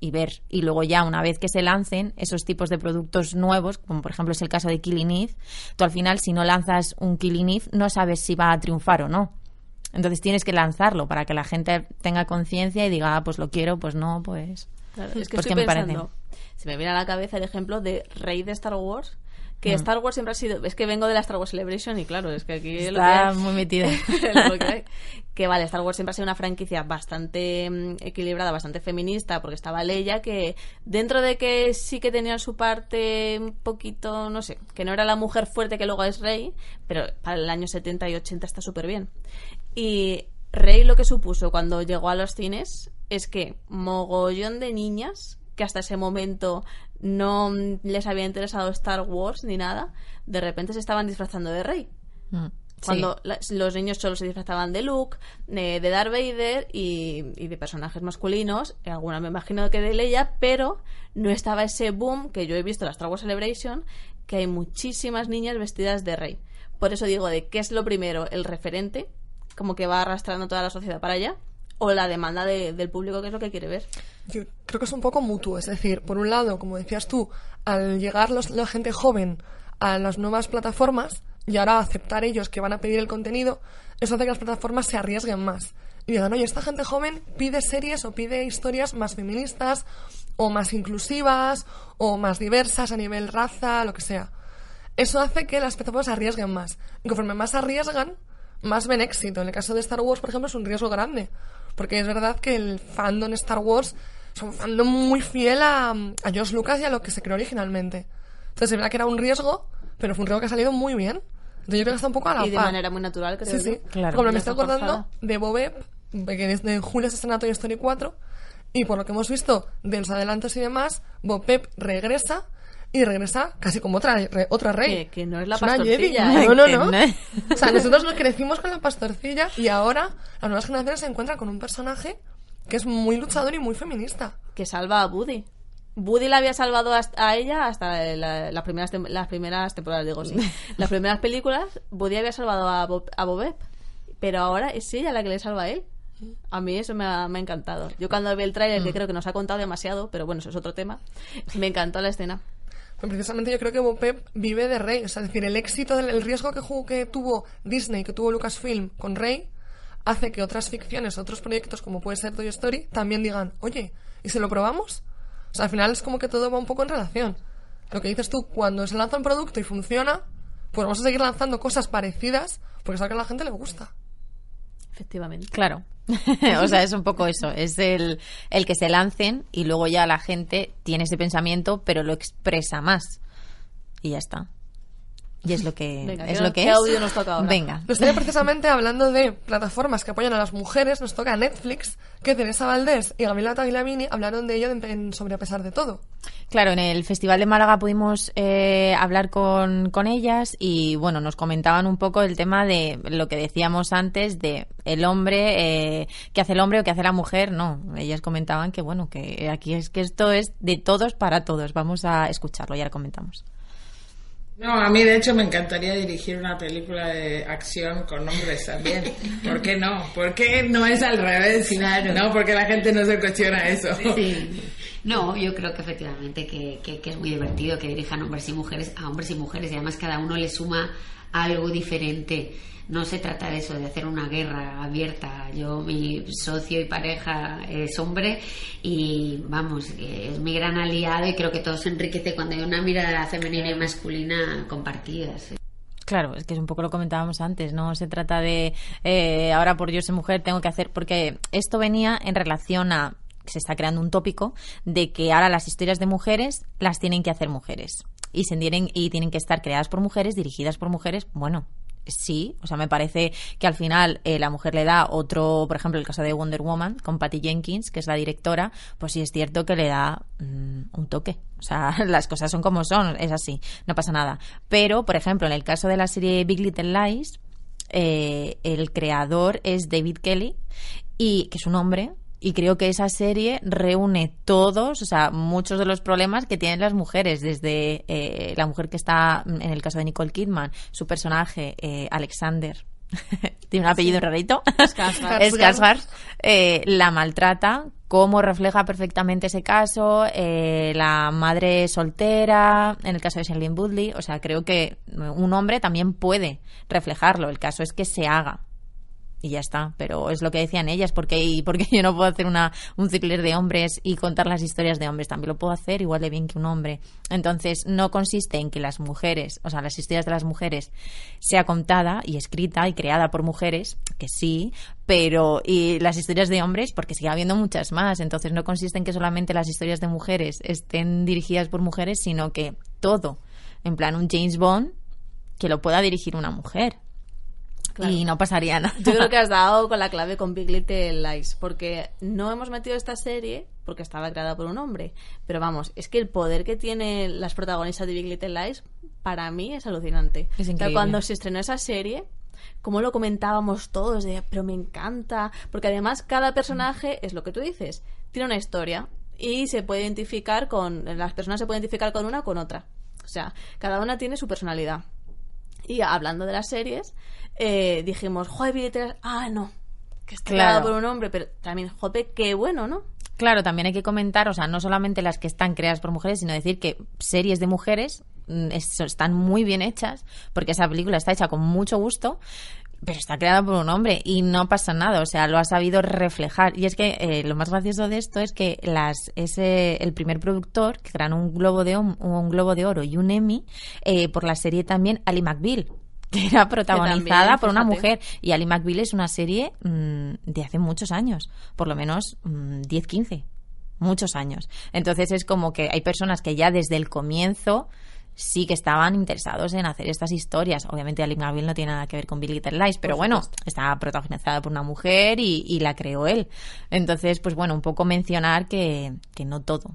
y ver. Y luego ya una vez que se lancen esos tipos de productos nuevos, como por ejemplo es el caso de Killing Eve, tú al final si no lanzas un Killing Eve no sabes si va a triunfar o no. Entonces tienes que lanzarlo para que la gente tenga conciencia y diga, ah, pues lo quiero, pues no, pues... Claro, es que pues estoy ¿qué me parece? pensando, se me viene a la cabeza el ejemplo de Rey de Star Wars, que Mm. Star Wars siempre ha sido, es que vengo de la Star Wars Celebration y claro, es que aquí es lo que Está hay. muy metida. Lo que hay. Que vale, Star Wars siempre ha sido una franquicia bastante mm, equilibrada, bastante feminista, porque estaba Leia, que dentro de que sí que tenía su parte un poquito, no sé, que no era la mujer fuerte que luego es Rey, pero para el año 70 y 80 está súper bien. Y Rey lo que supuso cuando llegó a los cines es que mogollón de niñas que hasta ese momento no les había interesado Star Wars ni nada, de repente se estaban disfrazando de Rey. Mm, Cuando sí. los niños solo se disfrazaban de Luke, eh, de Darth Vader y, y de personajes masculinos, alguna me imagino que de Leia, pero no estaba ese boom que yo he visto en la Star Wars Celebration, que hay muchísimas niñas vestidas de rey. Por eso digo de qué es lo primero, el referente, como que va arrastrando toda la sociedad para allá, o la demanda de- del público, que es lo que quiere ver. Yo creo que es un poco mutuo, es decir, por un lado, como decías tú, al llegar los- la gente joven a las nuevas plataformas y ahora aceptar ellos que van a pedir el contenido, eso hace que las plataformas se arriesguen más. Y digan, oye, esta gente joven pide series o pide historias más feministas o más inclusivas o más diversas a nivel raza, lo que sea. Eso hace que las plataformas arriesguen más. Y conforme más arriesgan, más ven éxito. En el caso de Star Wars, por ejemplo, es un riesgo grande. Porque es verdad que el fandom Star Wars es un fandom muy fiel a, a George Lucas y a lo que se creó originalmente. Entonces es verdad que era un riesgo, pero fue un riesgo que ha salido muy bien. Entonces yo creo que está un poco a la Y de par. manera muy natural, creo Sí, yo. sí. Claro. Como me estoy acordando de Bobep, que desde julio se estrena Toy Story 4, y por lo que hemos visto de los adelantos y demás, Bobep regresa, y regresa casi como otra, re- otra rey. Que- que no es la pastorcilla, Jedi. ¿eh? No, no, no. no. O sea, nosotros nos crecimos con la pastorcilla, y ahora las nuevas generaciones se encuentran con un personaje que es muy luchador y muy feminista. que salva a Woody. Woody la había salvado hasta- a ella hasta la- las, primeras tem- las primeras temporadas, digo, sí. Las primeras películas, Woody había salvado a, Bob, a Bobep, pero ahora es ella la que le salva a él. A mí eso me ha, me ha encantado. Yo cuando vi el tráiler, que creo que nos ha contado demasiado, pero bueno, eso es otro tema, me encantó la escena. Precisamente yo creo que Bopep vive de Rey. O sea, es decir, el éxito, del, el riesgo que, jugó- que tuvo Disney, que tuvo Lucasfilm con Rey, hace que otras ficciones, otros proyectos, como puede ser Toy Story, también digan, oye, ¿y si lo probamos? O sea, al final es como que todo va un poco en relación. Lo que dices tú, cuando se lanza un producto y funciona, pues vamos a seguir lanzando cosas parecidas, porque es que a la gente le gusta. Efectivamente. Claro. o sea, es un poco eso. Es el, el que se lancen y luego ya la gente tiene ese pensamiento, pero lo expresa más. Y ya está. Y es lo que Venga, es ¿qué- lo que qué es. audio nos toca ahora? Venga. Nos tiene precisamente hablando de plataformas que apoyan a las mujeres, nos toca Netflix, que Teresa Valdés y Gabriela Tagliamini hablaron de ello en, en sobre A pesar de todo. Claro, en el Festival de Málaga pudimos eh, hablar con, con ellas y bueno, nos comentaban un poco el tema de lo que decíamos antes de el hombre, eh, que hace el hombre o que hace la mujer. No, ellas comentaban que bueno, que aquí es que esto es de todos para todos. Vamos a escucharlo, ya lo comentamos. No, a mí de hecho me encantaría dirigir una película de acción con hombres también. ¿Por qué no? ¿Por qué no es al revés? No, porque la gente no se cuestiona eso. No, yo creo que efectivamente que, que, que es muy divertido que dirijan hombres y mujeres a hombres y mujeres y además cada uno le suma algo diferente. No se trata de eso, de hacer una guerra abierta. Yo, mi socio y pareja es hombre y vamos, es mi gran aliado y creo que todo se enriquece cuando hay una mirada femenina y masculina compartidas. Claro, es que es un poco lo comentábamos antes, no se trata de eh, ahora por yo ser mujer tengo que hacer, porque esto venía en relación a se está creando un tópico de que ahora las historias de mujeres las tienen que hacer mujeres y se tienen, y tienen que estar creadas por mujeres, dirigidas por mujeres. Bueno, sí, o sea, me parece que al final eh, la mujer le da otro, por ejemplo, el caso de Wonder Woman con Patty Jenkins, que es la directora, pues sí es cierto que le da mm, un toque. O sea, las cosas son como son, es así, no pasa nada. Pero, por ejemplo, en el caso de la serie Big Little Lies, eh, el creador es David Kelly y que es un hombre y creo que esa serie reúne todos, o sea, muchos de los problemas que tienen las mujeres, desde eh, la mujer que está, en el caso de Nicole Kidman, su personaje, eh, Alexander, tiene un apellido rarito, Skarsgård, eh, la maltrata, cómo refleja perfectamente ese caso, eh, la madre soltera, en el caso de Shailene Woodley, o sea, creo que un hombre también puede reflejarlo, el caso es que se haga, y ya está. Pero es lo que decían ellas, porque y porque yo no puedo hacer una, un thriller de hombres y contar las historias de hombres. También lo puedo hacer igual de bien que un hombre. Entonces, no consiste en que las mujeres, o sea, las historias de las mujeres sea contada y escrita y creada por mujeres, que sí, pero y las historias de hombres, porque sigue habiendo muchas más. Entonces, no consiste en que solamente las historias de mujeres estén dirigidas por mujeres, sino que todo, en plan un James Bond, que lo pueda dirigir una mujer y no pasaría nada. Yo creo que has dado con la clave con Big Little Lies, porque no hemos metido esta serie porque estaba creada por un hombre, pero vamos, es que el poder que tienen las protagonistas de Big Little Lies para mí es alucinante. Es O sea, increíble. cuando se estrenó esa serie, como lo comentábamos todos, de, pero me encanta, porque además cada personaje es lo que tú dices, tiene una historia y se puede identificar con, las personas se pueden identificar con una o con otra. O sea, cada una tiene su personalidad. Y hablando de las series, eh, dijimos, joder, Lies", ah, no, que está Claro. creada por un hombre, pero también, joder, qué bueno, ¿no? Claro, también hay que comentar, o sea, no solamente las que están creadas por mujeres, sino decir que series de mujeres mm, es- están muy bien hechas, porque esa película está hecha con mucho gusto, pero está creada por un hombre y no pasa nada, o sea, lo ha sabido reflejar. Y es que eh, lo más gracioso de esto es que las ese el primer productor que ganó un globo de un globo de oro y un Emmy eh, por la serie también Ali McBeal que era protagonizada también, por una mujer y Ali McBeal es una serie mm, de hace muchos años, por lo menos mm, 10, 15, muchos años. Entonces es como que hay personas que ya desde el comienzo sí que estaban interesados en hacer estas historias. Obviamente Ali McBeal no tiene nada que ver con Big Little Lies, pero bueno, está protagonizada por una mujer y, y la creó él. Entonces, pues bueno, un poco mencionar que, que no todo.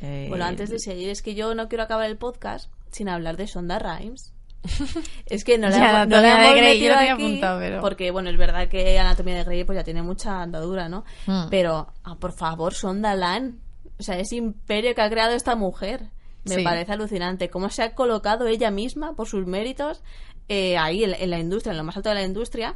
Eh, Bueno, antes de seguir, es que yo no quiero acabar el podcast sin hablar de Sonda Rhimes. Es que no la, Ya, no la de hemos Grey, metido aquí, apuntado, pero- porque bueno, es verdad que Anatomía de Grey pues ya tiene mucha andadura, ¿no? Mm. Pero, ah, por favor, Sonda Lan, o sea, ese imperio que ha creado esta mujer, me Sí. parece alucinante. Cómo se ha colocado ella misma, por sus méritos, eh, ahí en, en la industria, en lo más alto de la industria.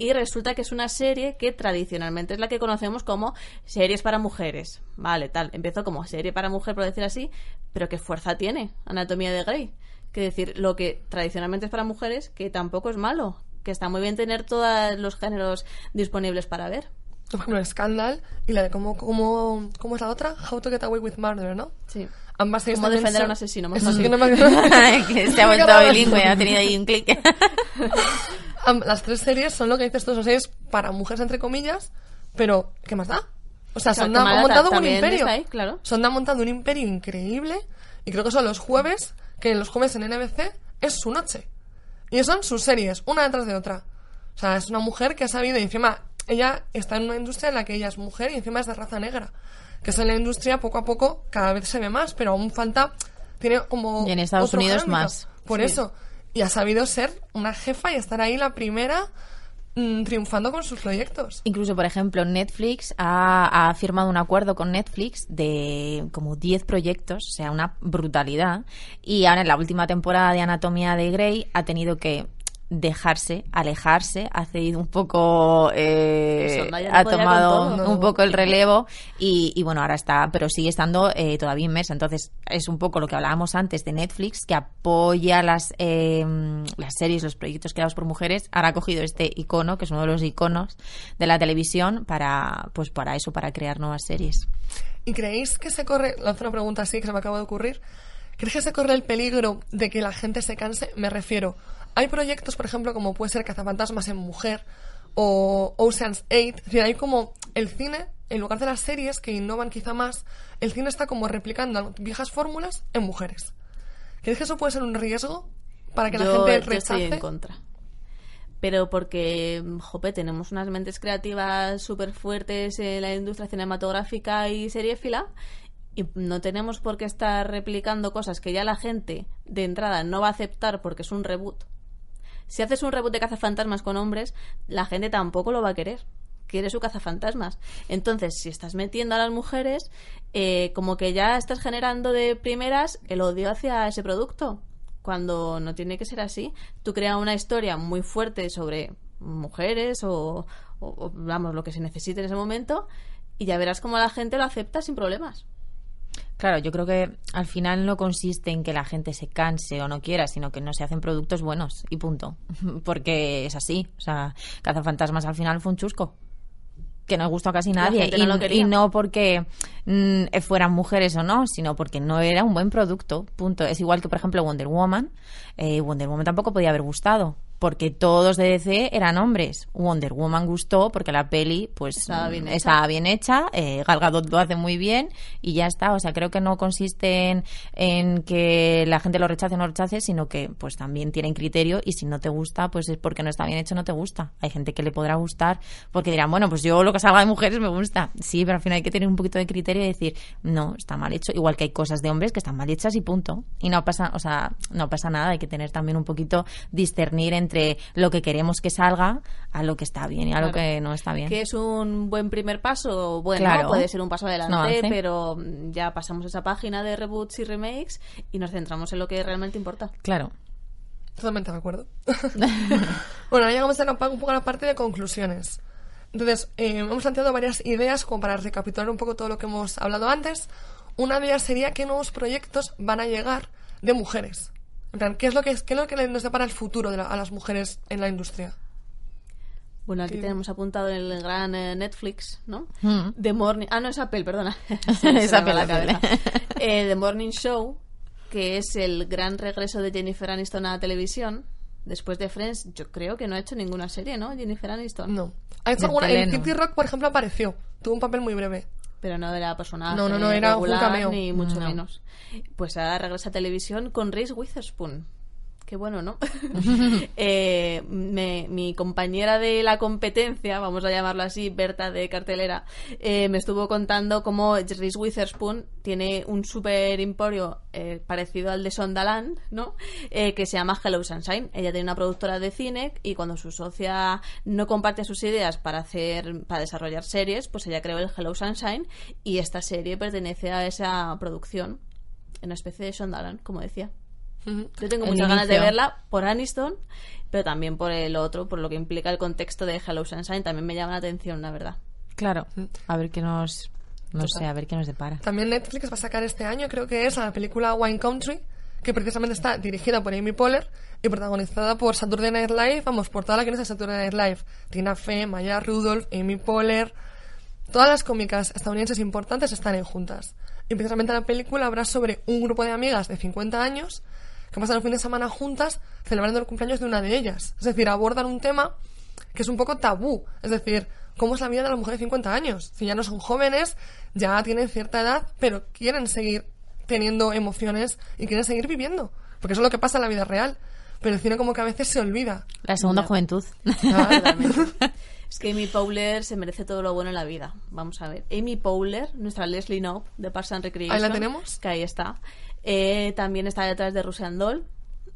Y resulta que es una serie que tradicionalmente es la que conocemos como series para mujeres. Vale, tal. Empezó como serie para mujer, por decir así, pero ¿qué fuerza tiene Anatomía de Grey? Que decir, lo que tradicionalmente es para mujeres, que tampoco es malo. Que está muy bien tener todos los géneros disponibles para ver. Por ejemplo, Scandal y la de cómo, cómo, cómo es la otra, How to Get Away with Murder, ¿no? Sí. Ambas series Cómo defender a son- un asesino, más fácil. que no me- que se ha vuelto bilingüe, ha tenido ahí un clic. Las tres series son lo que dices tú, son series para mujeres, entre comillas, pero ¿qué más da? O sea, Claro, Sonda ha montado un imperio. ahí, claro. Sonda ha montado un imperio increíble y creo que son los jueves, que los jueves en NBC es su noche. Y son sus series, una detrás de otra. O sea, es una mujer que ha sabido y encima ella está en una industria en la que ella es mujer y encima es de raza negra. Que es en la industria poco a poco cada vez se ve más, pero aún falta, tiene como... Y en Estados Unidos más. Por Sí. eso. Y ha sabido ser una jefa y estar ahí la primera triunfando con sus proyectos. Incluso, por ejemplo, Netflix ha, ha firmado un acuerdo con Netflix de como 10 proyectos, o sea, una brutalidad. Y ahora en la última temporada de Anatomía de Grey ha tenido que dejarse, alejarse, hace ido un poco, eh, Eso, no ha tomado un poco el relevo y, y bueno, ahora está, pero sigue estando eh, todavía inmersa. Entonces, es un poco lo que hablábamos antes de Netflix, que apoya las, eh, las series, los proyectos creados por mujeres. Ahora ha cogido este icono, que es uno de los iconos de la televisión, para, pues para eso, para crear nuevas series. ¿Y creéis que se corre, lanzo una pregunta así que se me acaba de ocurrir, ¿creéis que se corre el peligro de que la gente se canse? Me refiero, hay proyectos, por ejemplo, como puede ser Cazafantasmas en Mujer o Ocean's 8, es decir, hay como el cine, en lugar de las series que innovan quizá más, el cine está como replicando viejas fórmulas en mujeres. ¿Creéis que eso puede ser un riesgo para que la gente yo estoy rechace? en contra. Pero porque, jope, tenemos unas mentes creativas súper fuertes en la industria cinematográfica y seriéfila y no tenemos por qué estar replicando cosas que ya la gente de entrada no va a aceptar porque es un reboot. Si haces un reboot de cazafantasmas con hombres, la gente tampoco lo va a querer. Quiere su cazafantasmas. Entonces, si estás metiendo a las mujeres, eh, como que ya estás generando de primeras el odio hacia ese producto. Cuando no tiene que ser así. Tú creas una historia muy fuerte sobre mujeres o, o- o, vamos, lo que se necesite en ese momento y ya verás cómo la gente lo acepta sin problemas. Claro, yo creo que al final no consiste en que la gente se canse o no quiera, sino que no se hacen productos buenos y punto. Porque es así. O sea, Cazafantasmas al final fue un chusco. Que no gustó a casi nadie. no y no porque mm, fueran mujeres o no, sino porque no era un buen producto. Punto. Es igual que, por ejemplo, Wonder Woman. Eh, Wonder Woman tampoco podía haber gustado. Porque todos de DC eran hombres. Wonder Woman gustó porque la peli, pues, Estaba bien hecha. estaba bien hecha, eh, Gal Gadot lo hace muy bien y ya está. O sea, creo que no consiste en, en que la gente lo rechace o no rechace, sino que pues también tienen criterio y si no te gusta, pues es porque no está bien hecho, no te gusta. Hay gente que le podrá gustar porque dirán, bueno, pues yo lo que salga de mujeres me gusta. Sí, pero al final hay que tener un poquito de criterio y decir, no, está mal hecho. Igual que hay cosas de hombres que están mal hechas y punto. Y no pasa, o sea, no pasa nada. Hay que tener también un poquito discernir entre lo que queremos que salga a lo que está bien y a lo que no está bien. Que es un buen primer paso, bueno, Claro. puede ser un paso adelante, No pero mm, ya pasamos esa página de reboots y remakes y nos centramos en lo que realmente importa. Claro. Totalmente de acuerdo. bueno, ahora llegamos a la, un poco a la parte de conclusiones. Entonces, eh, hemos planteado varias ideas como para recapitular un poco todo lo que hemos hablado antes. Una de ellas sería qué nuevos proyectos van a llegar de mujeres. En plan, ¿qué es lo que, qué es lo que nos depara el futuro de la- a las mujeres en la industria? Bueno, aquí Sí. tenemos apuntado el gran eh, Netflix, ¿no? Mm. The Morning... Ah, no, es Apple, perdona. Es Apple, la cabeza. Eh, The Morning Show, que es el gran regreso de Jennifer Aniston a la televisión. Después de Friends, yo creo que no ha hecho ninguna serie, ¿no? Jennifer Aniston. No. Ha hecho alguna, en. Kitty Rock, por ejemplo, apareció. Tuvo un papel muy breve. Pero no era personaje No, no, no, era un regular, cameo. ni mucho No. menos. Pues ahora regresa a televisión con Reese Witherspoon. Qué bueno, ¿no? Eh, me- mi compañera de la competencia, vamos a llamarlo así, Berta de cartelera, eh, me estuvo contando cómo Reese Witherspoon tiene un super emporio eh, parecido al de Sondaland, ¿no? Eh, que se llama Hello Sunshine. Ella tiene una productora de cine y cuando su socia no comparte sus ideas para hacer, para desarrollar series, pues ella creó el Hello Sunshine y esta serie pertenece a esa producción, en una especie de Sondaland, como decía. Yo tengo El muchas ganas de verla por Aniston, pero también por el otro, por lo que implica el contexto de Hello Sunshine. También me llama la atención, la verdad. Claro. A ver qué nos. No Total. sé, a ver qué nos depara. También Netflix va a sacar este año, creo que es la película Wine Country, que precisamente está dirigida por Amy Poehler y protagonizada por Saturday Night Live, vamos, por toda la que no es de Saturday Night Live. Tina Fey, Maya Rudolph, Amy Poehler. Todas las cómicas estadounidenses importantes están ahí juntas. Y precisamente la película habrá sobre un grupo de amigas de 50 años que pasan el fin de semana juntas celebrando el cumpleaños de una de ellas. Es decir, abordan un tema que es un poco tabú. Es decir, ¿cómo es la vida de las mujeres de 50 años? Si ya no son jóvenes, ya tienen cierta edad, pero quieren seguir teniendo emociones y quieren seguir viviendo. Porque eso es lo que pasa en la vida real. Pero el cine como que a veces se olvida. La segunda juventud. Ah. Es que Amy Powler se merece todo lo bueno en la vida. Vamos a ver. Amy Powler, nuestra Leslie Knope de Parks and Recreation. Ahí la tenemos. Que ahí está. Eh, también está detrás de Russian.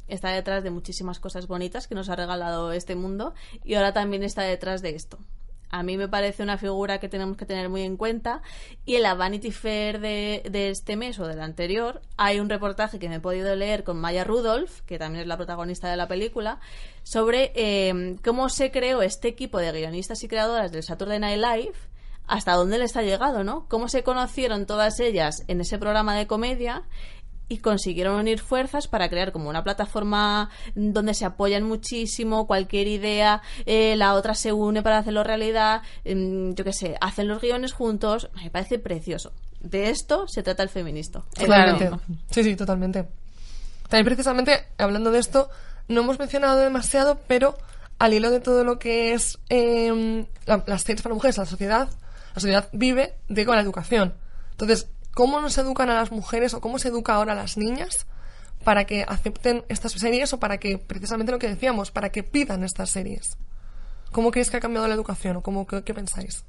Está detrás de muchísimas cosas bonitas que nos ha regalado este mundo. Y ahora también está detrás de esto. a mí me parece una figura que tenemos que tener muy en cuenta. Y en la Vanity Fair de, de este mes o del anterior hay un reportaje que me he podido leer con Maya Rudolph, que también es la protagonista de la película, sobre eh, cómo se creó este equipo de guionistas y creadoras del Saturday Night Live hasta dónde les ha llegado, ¿no? Cómo se conocieron todas ellas en ese programa de comedia y consiguieron unir fuerzas para crear como una plataforma donde se apoyan muchísimo, cualquier idea, eh, la otra se une para hacerlo realidad, em, yo qué sé, hacen los guiones juntos, me parece precioso. De esto se trata el feministo. Totalmente. Sí, sí, totalmente. También precisamente, hablando de esto, no hemos mencionado demasiado, pero al hilo de todo lo que es em, la- las series para mujeres, la sociedad, la sociedad vive de con la educación. Entonces, ¿cómo nos educan a las mujeres o cómo se educa ahora a las niñas para que acepten estas series o para que, precisamente lo que decíamos, para que pidan estas series? ¿Cómo creéis que ha cambiado la educación o cómo, qué, qué pensáis?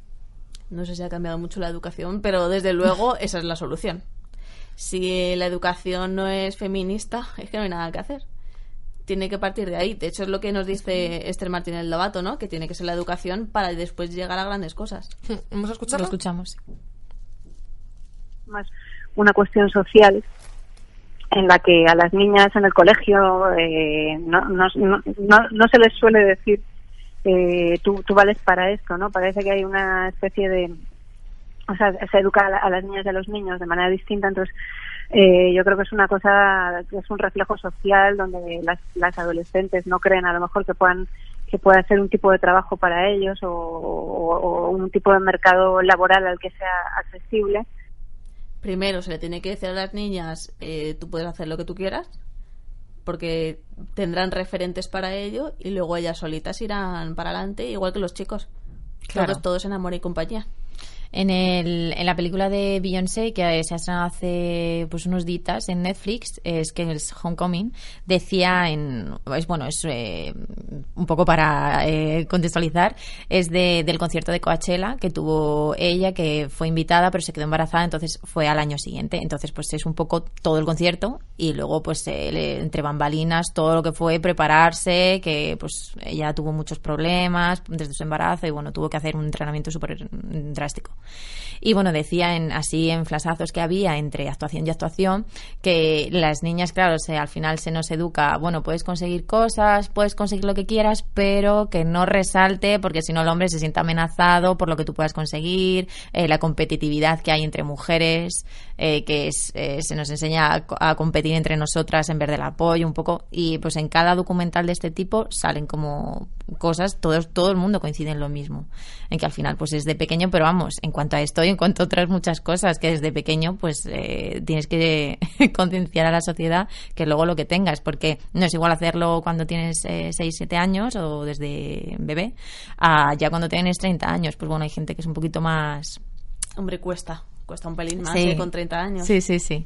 No sé si ha cambiado mucho la educación, pero desde luego esa es la solución. Si la educación no es feminista, es que no hay nada que hacer. Tiene que partir de ahí. De hecho, es lo que nos dice Esther Martínez Lobato, ¿no? Que tiene que ser la educación para después llegar a grandes cosas. ¿Vamos a Lo escucharlo? escuchamos. Más una cuestión social en la que a las niñas en el colegio eh, no, no, no, no- se les suele decir eh, tú, tú vales para esto, ¿no? Parece que hay una especie de... O sea, se educa a, la- a las niñas y a los niños de manera distinta, entonces eh, yo creo que es una cosa, es un reflejo social donde las, las adolescentes no creen a lo mejor que puedan que pueda ser un tipo de trabajo para ellos o- o un tipo de mercado laboral al que sea accesible Primero, se le tiene que decir a las niñas, eh, tú puedes hacer lo que tú quieras, porque tendrán referentes para ello, y luego ellas solitas irán para adelante, igual que los chicos. Claro. Todos, todos en amor y compañía. En, el, en la película de Beyoncé, que se ha estrenado hace pues, unos días en Netflix, es que es Homecoming, decía en. Es, bueno, es eh, un poco para eh, contextualizar, es de, del concierto de Coachella que tuvo ella, que fue invitada, pero se quedó embarazada, entonces fue al año siguiente. Entonces, pues es un poco todo el concierto y luego, pues eh, entre bambalinas, todo lo que fue prepararse, que pues ella tuvo muchos problemas desde su embarazo y bueno, tuvo que hacer un entrenamiento súper drástico. Y bueno, decía en, así en flasazos que había entre actuación y actuación que las niñas, claro, se, al final se nos educa, bueno, puedes conseguir cosas, puedes conseguir lo que quieras, pero que no resalte porque si no el hombre se siente amenazado por lo que tú puedas conseguir, eh, la competitividad que hay entre mujeres, eh, que eh, se nos enseña a competir entre nosotras en vez del apoyo un poco. Y pues en cada documental de este tipo salen como cosas, todo, todo el mundo coincide en lo mismo. En que al final pues es de pequeño, pero vamos, en cuanto a esto y en cuanto a otras muchas cosas que desde pequeño pues eh, tienes que concienciar a la sociedad que luego lo que tengas, porque no es igual hacerlo cuando tienes 6, 7 años o desde bebé, a ya cuando tienes 30 años. Pues bueno, hay gente que es un poquito más... Hombre, cuesta. Cuesta un pelín más Sí. eh, con 30 años. Sí, sí, sí.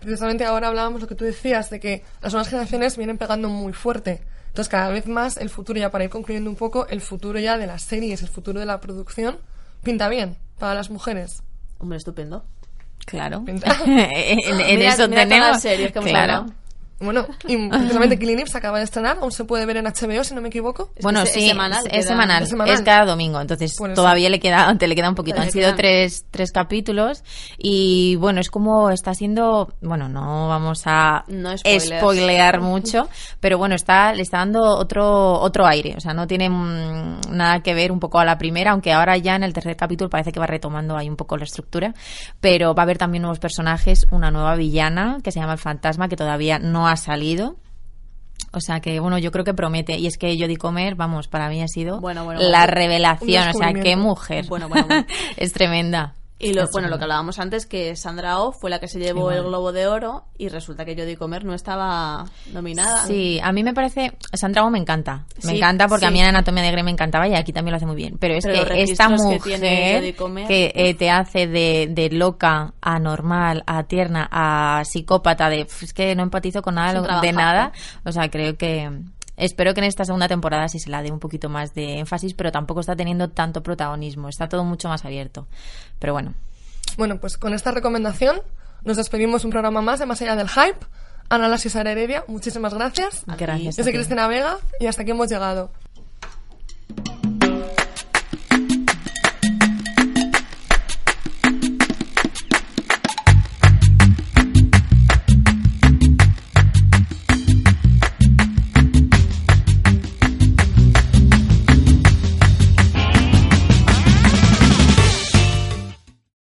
Precisamente ahora hablábamos lo que tú decías, de que las nuevas generaciones vienen pegando muy fuerte. Entonces, cada vez más el futuro, ya para ir concluyendo un poco, el futuro ya de las series, el futuro de la producción, pinta bien para las mujeres. Hombre, estupendo. Claro. Pinta- en, en Mira- eso mira tenemos. las series que claro. Bueno, y precisamente Killing Eve se acaba de estrenar, aún se puede ver en HBO, si no me equivoco. Es bueno, que es- es sí, semanal, es, queda- es semanal, Es semanal. es cada domingo, entonces eso. todavía le queda, te le queda un poquito. Han sido tres, tres capítulos y bueno, es como está siendo, bueno, no vamos a No spoilear mucho, pero bueno, está le está dando otro otro aire, o sea, no tiene mm, nada que ver un poco a la primera, aunque ahora ya en el tercer capítulo parece que va retomando ahí un poco la estructura, pero va a haber también nuevos personajes, una nueva villana que se llama el Fantasma que todavía no ha salido. O sea que, bueno, yo creo que promete. Y es que Jodie Comer, vamos, para mí ha sido Bueno, bueno, la revelación. O sea, qué mujer. Bueno. es tremenda. Y lo, bueno, lo que hablábamos antes, que Sandra Oh fue la que se llevó Sí, el. Globo de Oro y resulta que Jodie Comer no estaba nominada. Sí, a mí me parece. Sandra Oh me encanta. Me Sí, encanta porque a mí en Anatomía de Grey me encantaba y aquí también lo hace muy bien. Pero es Pero que esta que mujer Jodie Comer- que eh, te hace de, de loca a normal, a tierna, a psicópata, de "Pf, es que no empatizo con nada de nada. O sea, creo que. Espero que en esta segunda temporada sí se la dé un poquito más de énfasis, pero tampoco está teniendo tanto protagonismo. Está todo mucho más abierto. Pero bueno, Bueno, pues con esta recomendación nos despedimos un programa más de Más allá del hype. Ana Lasia Sara Heredia, muchísimas gracias. gracias. Yo soy ti. Cristina Vega y hasta aquí hemos llegado.